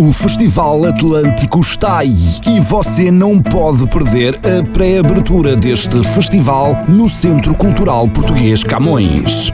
O Festival Atlântico está aí e você não pode perder a pré-abertura deste festival no Centro Cultural Português Camões.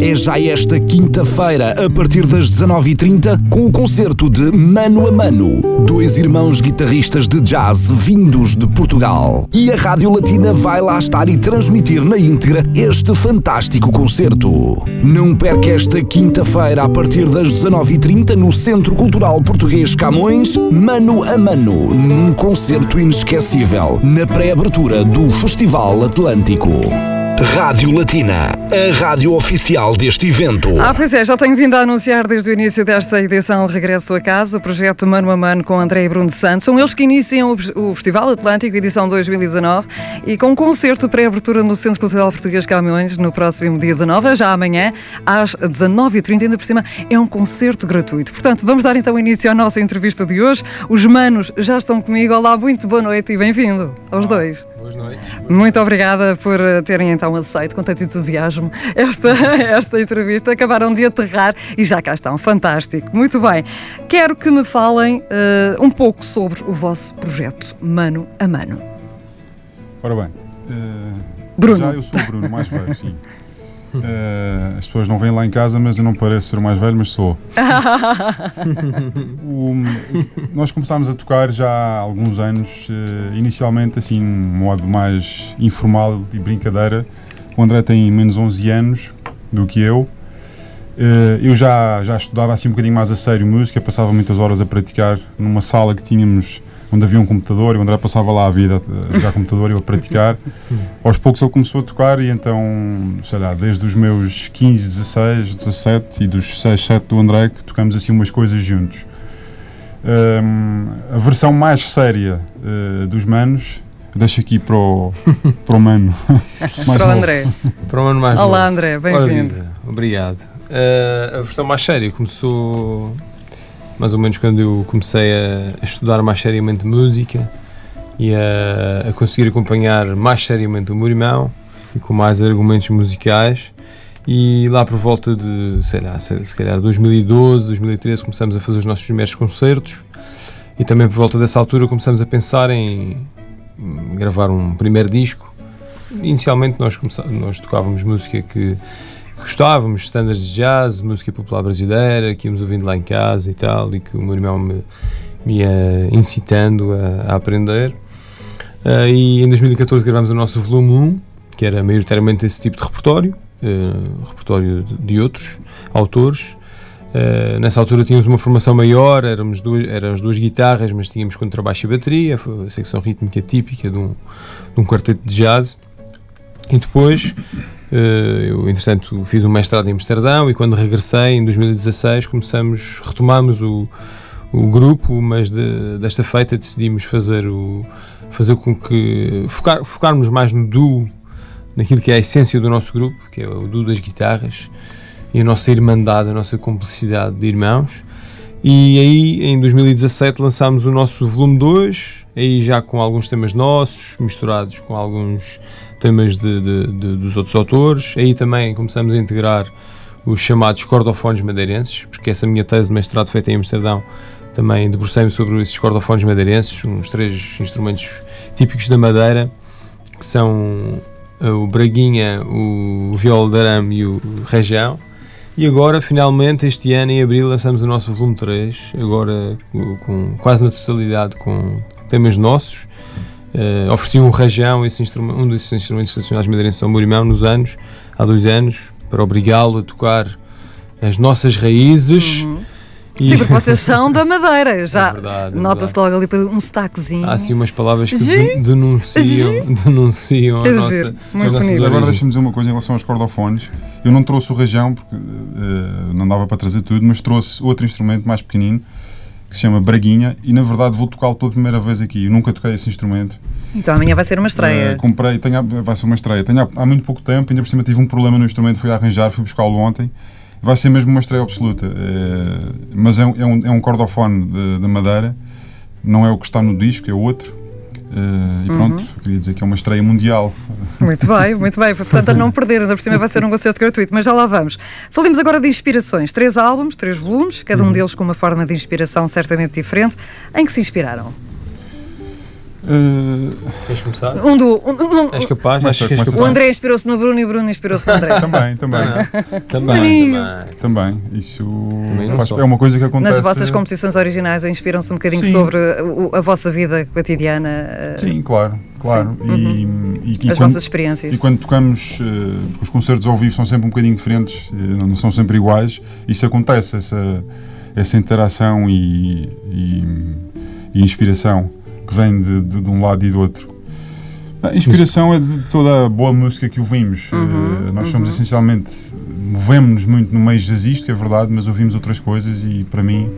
É já esta quinta-feira, a partir das 19h30, com o concerto de Mano a Mano, dois irmãos guitarristas de jazz vindos de Portugal. E a Rádio Latina vai lá estar e transmitir na íntegra este fantástico concerto. Não perca esta quinta-feira, a partir das 19h30, no Centro Cultural Português Camões, Mano a Mano, num concerto inesquecível, na pré-abertura do Festival Atlântico. Rádio Latina, a rádio oficial deste evento. Ah, pois é, já tenho vindo a anunciar desde o início desta edição Regresso a Casa, o projeto Mano a Mano com André e Bruno Santos. São eles que iniciam o Festival Atlântico, edição 2019, e com um concerto pré-abertura no Centro Cultural Português Camões no próximo dia 19, já amanhã, às 19h30, ainda por cima, é um concerto gratuito. Portanto, vamos dar então início à nossa entrevista de hoje. Os manos já estão comigo. Olá, muito boa noite e bem-vindo aos Olá. dois. Boas noites. Muito obrigada por terem então aceito com tanto entusiasmo esta, esta entrevista. Acabaram de aterrar e já cá estão. Fantástico. Muito bem. Quero que me falem uh, um pouco sobre o vosso projeto Mano a Mano. Ora bem. Uh, Bruno. Já eu sou o Bruno, mais velho, sim. Uh, as pessoas não vêm lá em casa, mas eu não pareço ser o mais velho, mas sou. o, nós começámos a tocar já há alguns anos, uh, inicialmente assim, de um modo mais informal e brincadeira. O André tem menos 11 anos do que eu. Uh, eu já, já estudava assim um bocadinho mais a sério música, passava muitas horas a praticar numa sala que tínhamos onde havia um computador e o André passava lá a vida a jogar computador e a praticar. Aos poucos ele começou a tocar e então, sei lá, desde os meus 15, 16, 17 e dos 6, 7 do André que tocamos assim umas coisas juntos. Um, a versão mais séria uh, dos manos deixo aqui para o, para o mano. para o André. para o mano mais Olá novo. André, bem-vindo. Obrigado. Uh, a versão mais séria começou mais ou menos quando eu comecei a, estudar mais seriamente música e a, a, conseguir acompanhar mais seriamente o meu irmão e com mais argumentos musicais. E lá por volta de, sei lá, se, se calhar 2012, 2013, começamos a fazer os nossos primeiros concertos e também por volta dessa altura começamos a pensar em gravar um primeiro disco. Inicialmente nós, nós tocávamos música que gostávamos, standards de jazz, música popular brasileira, que íamos ouvindo lá em casa e tal, e que o meu irmão me, me ia incitando a, a aprender. Uh, e em 2014 gravámos o nosso volume 1, que era maioritariamente esse tipo de repertório, uh, repertório de, de, outros autores. Uh, nessa altura tínhamos uma formação maior, éramos duas, éramos duas guitarras, mas tínhamos contrabaixo e bateria, a secção rítmica típica de um, de um quarteto de jazz. E depois eu, entretanto, fiz um mestrado em Amsterdão e quando regressei, em 2016, começamos, retomamos o, o grupo, mas de, desta feita decidimos fazer, o, fazer com que focar, focarmos mais no duo, naquilo que é a essência do nosso grupo, que é o duo das guitarras e a nossa irmandade, a nossa cumplicidade de irmãos. E aí, em 2017, lançámos o nosso volume 2, aí já com alguns temas nossos, misturados com alguns temas de, de, de, dos outros autores. Aí também começamos a integrar os chamados cordofones madeirenses, porque essa minha tese de mestrado feita em Amsterdão também debrucei-me sobre esses cordofones madeirenses, uns três instrumentos típicos da Madeira, que são o braguinha, o viola de arame e o região. E agora, finalmente, este ano, em abril, lançamos o nosso volume 3, agora com, quase na totalidade com temas nossos, Uh, ofereci um rajão, esse um desses instrumentos tradicionais madeirenses ao meu irmão nos anos, há dois anos, para obrigá-lo a tocar as nossas raízes. Uhum. E... Sim, porque vocês são da Madeira, já é nota-se logo ali um sotaquezinho. Há assim umas palavras que denunciam, denunciam a nossa. Muito Agora deixa-me dizer uma coisa em relação aos cordofones. Eu não trouxe o rajão porque uh, não dava para trazer tudo, mas trouxe outro instrumento mais pequenino que se chama Braguinha e na verdade vou tocá-lo pela primeira vez aqui. Eu nunca toquei esse instrumento. Então amanhã vai ser uma estreia. Uh, comprei, tenho, vai ser uma estreia. Tenho há, há, muito pouco tempo, ainda por cima tive um problema no instrumento, fui arranjar, fui buscá-lo ontem. Vai ser mesmo uma estreia absoluta. Uh, mas é, é, um, é um cordofone de, de, madeira, não é o que está no disco, é outro. Uh, e pronto, queria dizer que é uma estreia mundial. Muito bem, muito bem. Portanto, a não perder, ainda por cima vai ser um concerto gratuito, mas já lá vamos. Falemos agora de inspirações. Três álbuns, três volumes, cada um deles com uma forma de inspiração certamente diferente. Em que se inspiraram? Uh, Queres começar? Um do. Um, um, És capaz? Que és começa o capaz? André inspirou-se no Bruno e o Bruno inspirou-se no André. também, também. Também, Maninho. também. Também. Isso não faz- é uma coisa que acontece. Nas vossas composições originais inspiram-se um bocadinho Sim. sobre o- a vossa vida cotidiana, eh, Sim, claro, claro. Sim. Uhum. E, e- e as quando, vossas experiências. e quando tocamos, porque os concertos ao vivo são sempre um bocadinho diferentes, eh, não são sempre iguais, isso acontece, essa, essa interação e, e- e inspiração que vem de, de- de um lado e do outro. A inspiração é de toda a boa música que ouvimos. Uhum, Eh, nós somos essencialmente, movemos-nos muito no meio jazzístico, é verdade, mas ouvimos outras coisas e para mim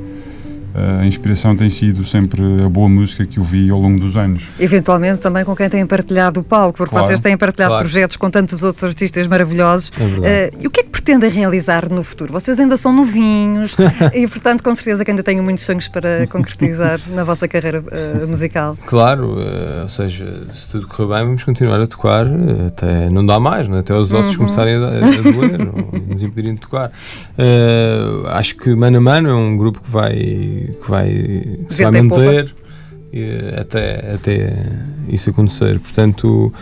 a inspiração tem sido sempre a boa música que ouvi ao longo dos anos. Eventualmente também com quem têm partilhado o palco, porque Claro, vocês têm partilhado claro. projetos com tantos outros artistas maravilhosos. É. Eh, e o que é que pretendem realizar no futuro? Vocês ainda são novinhos e, portanto, com certeza que ainda têm muitos sonhos para concretizar na vossa carreira eh, musical. Claro, eh, ou seja, se tudo correr bem, vamos continuar a tocar eh, até não dá mais, não é? até os ossos começarem a, a doer ou nos impedirem de tocar. Eh, acho que Mano a Mano é um grupo que vai, que vai, que se vai manter eh, até, até isso acontecer. Portanto,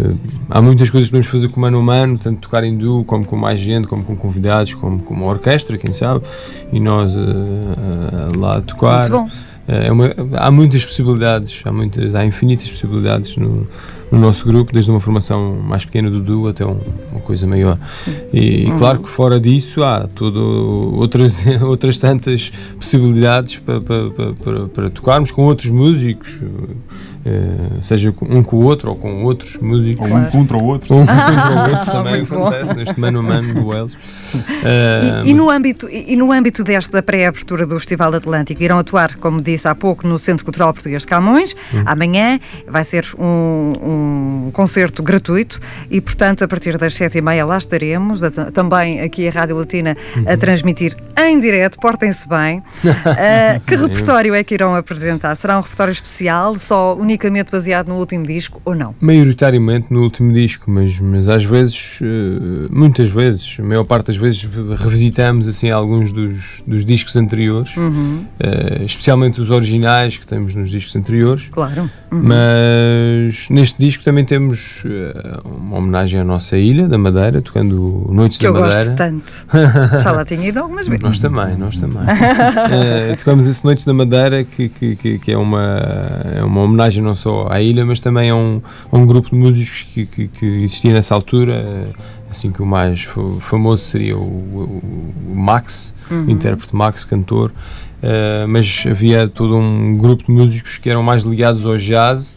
eh, há muitas coisas que podemos fazer com Mano a Mano, tanto tocar em duo, como com mais gente, como com convidados, como com uma orquestra, quem sabe, e nós eh, eh, lá a tocar. Muito bom. É uma- há muitas possibilidades, há, muitas, há infinitas possibilidades no, no nosso grupo, desde uma formação mais pequena do duo até um- uma coisa maior. E, e claro que fora disso há todo, outras, outras tantas possibilidades para, para, para, para- para tocarmos com outros músicos, eh, seja um com o outro ou com outros músicos. Ou Claro. um contra o outro. Um contra o outro também Muito bom. acontece neste mano a mano do Wells. Eh, E, e no âmbito, e, e no âmbito desta pré-abertura do Festival Atlântico, irão atuar, como disse há pouco, no Centro Cultural Português de Camões. Amanhã vai ser um, um concerto gratuito e, portanto, a partir das sete e meia lá estaremos. a- também aqui a Rádio Latina a transmitir em direto. Portem-se bem. Ah, que Sim. repertório é que irão apresentar? Será um repertório especial, só unicamente baseado no último disco ou não? maioritariamente no último disco, mas, mas às vezes, eh, muitas vezes, a maior parte das vezes revisitamos assim alguns dos, dos discos anteriores, Uhum, eh, especialmente os originais que temos nos discos anteriores. claro. Uhum. Mas neste disco também temos eh, uma homenagem à nossa ilha da Madeira, tocando Noites Que da eu Madeira. gosto tanto. Já lá tinha ido algumas vezes. Nós também, nós também. Eh, tocamos esse Noites da Madeira, que, que, que, que é, uma, é uma homenagem não só à ilha, mas também a um, a um grupo de músicos que, que, que existia nessa altura. eh, Assim que o mais fa- famoso seria o, o- o Max, o intérprete Max, cantor. Eh, mas havia todo um grupo de músicos que eram mais ligados ao jazz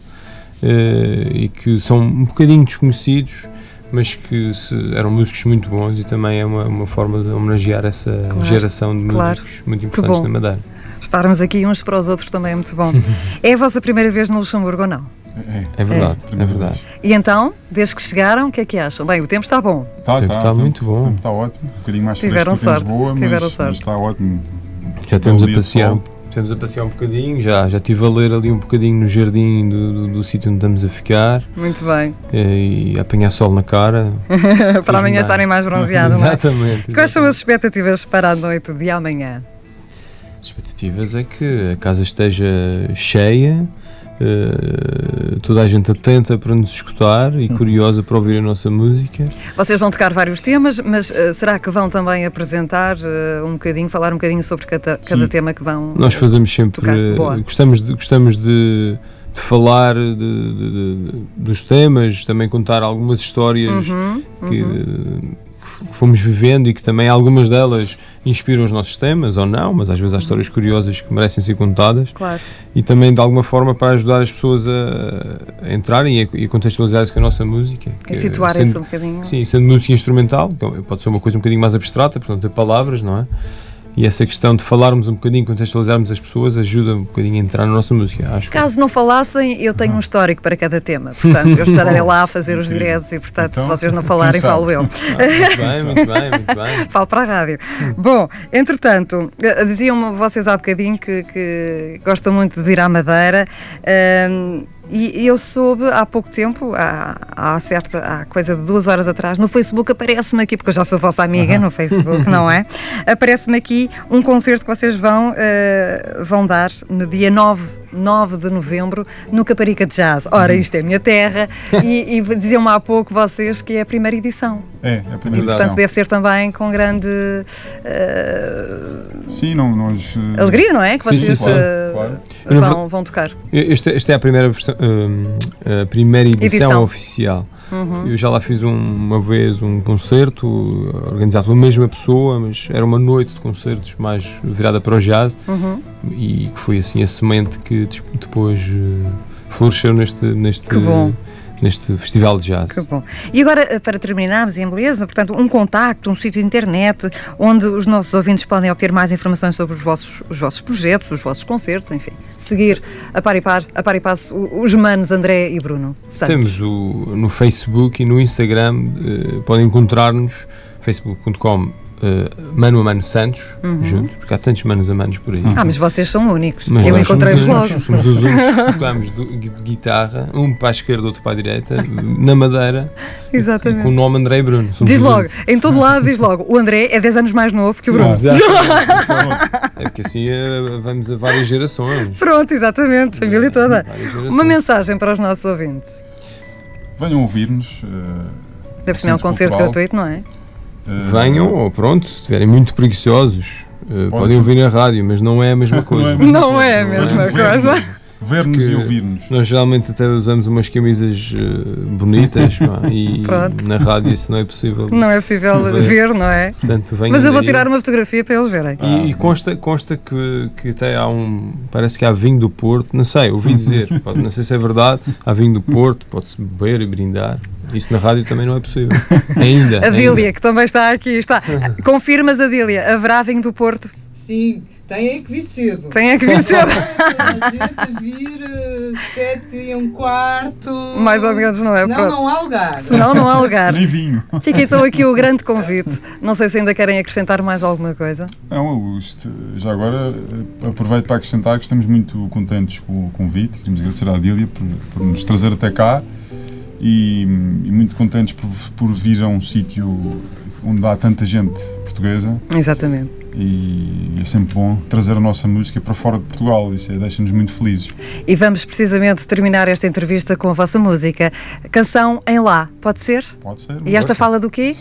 eh, e que são um bocadinho desconhecidos, mas que se- eram músicos muito bons e também é uma, uma forma de homenagear essa Claro, geração de claro. músicos muito importantes da Madeira. Estarmos aqui uns para os outros também é muito bom. é a vossa primeira vez no Luxemburgo ou não? É verdade, é, primeira verdade. E então, desde que chegaram, o que é que acham? Bem, o tempo está bom. Tá, O tempo tá muito bom. Está ótimo. Um bocadinho mais Tiveram fresco que em sorte, Lisboa, mas, tiveram mas sorte. está ótimo. Já estamos a passear. sol. Estivemos a passear um bocadinho, já, já estive a ler ali um bocadinho no jardim do, do, do sítio onde estamos a ficar Muito bem. eh, e a apanhar sol na cara. para amanhã estarem mais bronzeados, não é? Exatamente. Quais são as expectativas para a noite de amanhã? As expectativas é que a casa esteja cheia, eh, toda a gente atenta para nos escutar Uhum. e curiosa para ouvir a nossa música. Vocês vão tocar vários temas, mas eh, será que vão também apresentar eh, um bocadinho, falar um bocadinho sobre cada, cada tema que vão. Nós fazemos sempre, gostamos de, gostamos de, de falar de- de- dos temas, também contar algumas histórias Uhum, que, que fomos vivendo e que também algumas delas inspiram os nossos temas ou não, mas às vezes há histórias curiosas que merecem ser contadas claro. e também de alguma forma para ajudar as pessoas a, a entrarem e a, a contextualizar-se com a nossa música. E que, situarem-se um sendo- bocadinho. Sim, sendo música instrumental, que pode ser uma coisa um bocadinho mais abstrata, portanto, ter palavras, não é? E essa questão de falarmos um bocadinho, contextualizarmos as pessoas, ajuda um bocadinho a entrar na nossa música, acho. Caso não falassem, eu tenho um histórico para cada tema. Portanto, eu estarei lá a fazer os diretos e, portanto, se Então, vocês não falarem, falo eu. Ah, muito bem, muito bem, muito bem. Falo para a rádio. Bom, entretanto, eh, diziam-me vocês há bocadinho que, que gostam muito de ir à Madeira. Ahm, e eu soube há pouco tempo, há, há certa há coisa de duas horas atrás, no Facebook aparece-me aqui, porque eu já sou vossa amiga no Facebook, não é? Aparece-me aqui um concerto que vocês vão, uh, vão dar no dia 9, 9 de novembro no Caparica de Jazz. Ora, isto é a minha terra e, e diziam-me há pouco vocês que é a primeira edição. É, é a primeira E portanto edição. deve ser também com grande uh, Sim, não, nós. eh, alegria, não é? Que Sim, sim, vocês claro, uh, claro. Eu não vão, vão tocar. Esta, esta é a primeira, versão, hum, a primeira edição, Edição. oficial. Uhum. Eu já lá fiz um- uma vez um concerto organizado pela mesma pessoa, mas era uma noite de concertos mais virada para o jazz Uhum. e que foi assim a semente que depois eh, floresceu neste, neste, Que bom. Neste festival de jazz. Que bom. E agora, eh, para terminarmos, em beleza, portanto, um contacto, um sítio de internet, onde os nossos ouvintes podem obter mais informações sobre os vossos, os vossos projetos, os vossos concertos, enfim. Seguir a par e, par, a par e passo os manos André e Bruno. Santos. Temos o, no Facebook e no Instagram, eh, podem encontrar-nos, facebook.com eh, Mano a Mano Santos, junto, porque há tantos manos a manos por aí. Ah, mas vocês são únicos. Mas Eu encontrei-vos somos, logo. os- somos os únicos que tocamos do- de André é 10 anos mais novo que o Bruno. Exatamente. É porque assim eh, vamos a várias gerações. Pronto, exatamente, família toda. Várias gerações. Uma mensagem para os nossos ouvintes. Venham ouvir-nos. eh, Deve ser um concerto Cultural. gratuito, não é? Eh, Venham, ou pronto, se estiverem muito preguiçosos, eh, podem ser. ouvir na rádio, mas não é a mesma coisa. Não é a mesma coisa. Ver-nos e ouvir-nos. Nós geralmente até usamos umas camisas eh, bonitas pá, e Pronto. na rádio isso não é possível. Não é possível Ver. ver, não é? Portanto, Mas eu vou tirar uma fotografia para eles verem. E, e consta, consta que, que até há um. Parece que há vinho do Porto, não sei, ouvi dizer, pode, não sei se é verdade, há vinho do Porto, pode-se beber e brindar. Isso na rádio também não é possível. Ainda. A Dília, ainda. que também está aqui, está. Confirmas a Dília, haverá vinho do Porto? Sim, tem é que vir cedo. Tem é que vir cedo. A gente vir eh, sete e um quarto. Mais ou menos, não é? Não, Pronto. não há lugar. Senão não há lugar. Nem vinho. Fica então aqui o grande convite. Não sei se ainda querem acrescentar mais alguma coisa. Não, já agora eh, aproveito para acrescentar que estamos muito contentes com o convite. Queremos agradecer à Dília por, por nos trazer até cá e, e muito contentes por, por vir a um sítio onde há tanta gente portuguesa Exatamente. E é sempre bom trazer a nossa música para fora de Portugal. Isso é- deixa-nos muito felizes. E vamos precisamente terminar esta entrevista com a vossa música. Canção em Lá, pode ser? Pode ser? E esta fala do quê?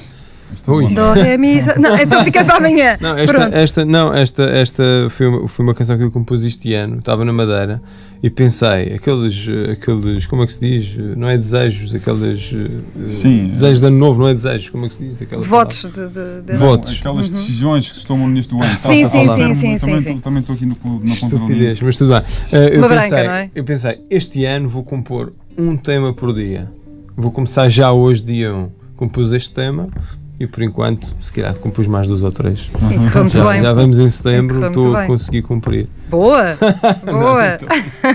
É Do, ré, mi, Não, então fica para amanhã. Não, esta, esta, não, esta, esta foi, uma, foi uma canção que eu compus este ano, estava na Madeira e pensei, aqueles, aqueles, como é que se diz? Não é desejos, aqueles eh, Sim. desejos de ano novo, não é desejos, como é que se diz? Aquela Votos de. de- de- Não, Votos. Aquelas decisões que se tomam neste ano. Uhum. Sim, Tá, tá, sim, tá, sim, tá, sim, também, sim, sim. Também estou aqui no, na. Estupidez, mas tudo bem. Eh, eu, Uma pensei, branca, não é? eu pensei, este ano vou compor um tema por dia. Vou começar já hoje, dia 1. Compus este tema e por enquanto, se calhar, compus mais dois ou três. Já, já vamos em setembro, estou a conseguir cumprir. Boa, boa.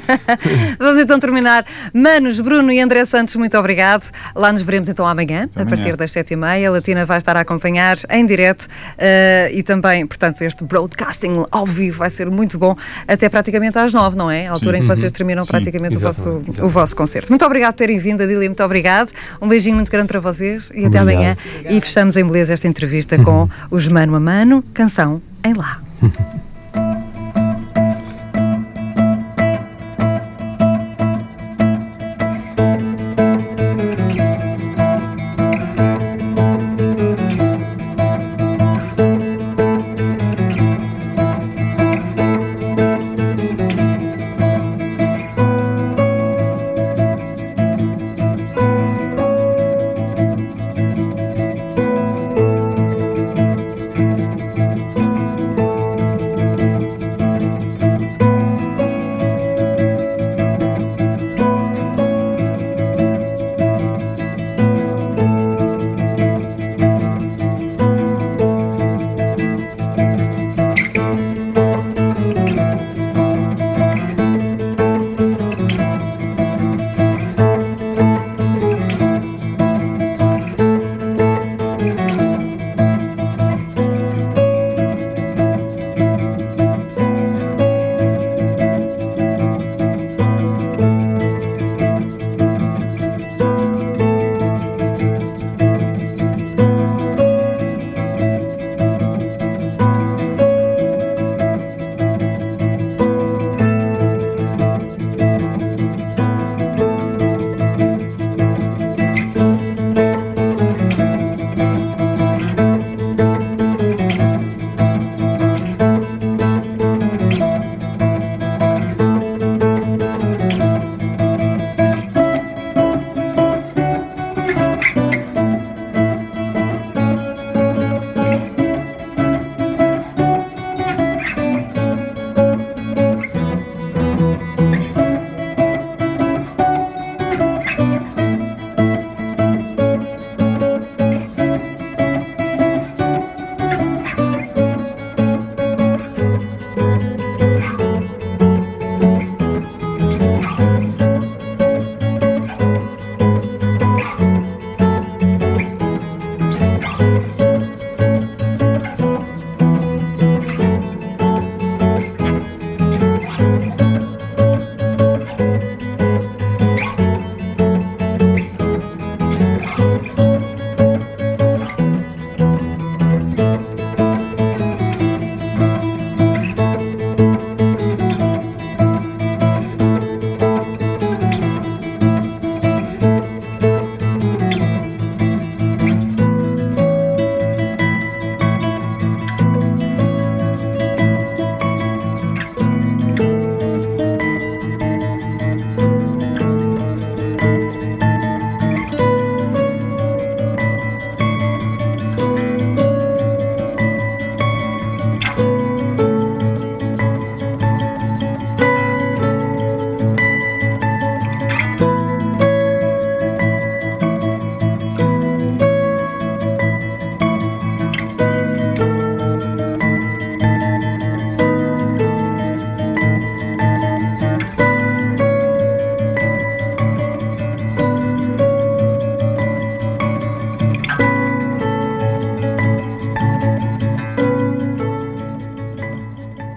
Vamos então terminar. Manos, Bruno e André Santos, muito obrigado. Lá nos veremos então amanhã, a amanhã. partir das sete e meia. A Latina vai estar a acompanhar em direto eh, e também, portanto, este broadcasting ao vivo vai ser muito bom até praticamente às nove, não é? A altura em que vocês terminam Sim, praticamente o vosso, exatamente, o vosso concerto. Muito obrigado por terem vindo, Adília, muito obrigado. Um beijinho muito grande para vocês e até Obrigado. amanhã. E fechamos em beleza esta entrevista com os Mano a Mano, canção em Lá.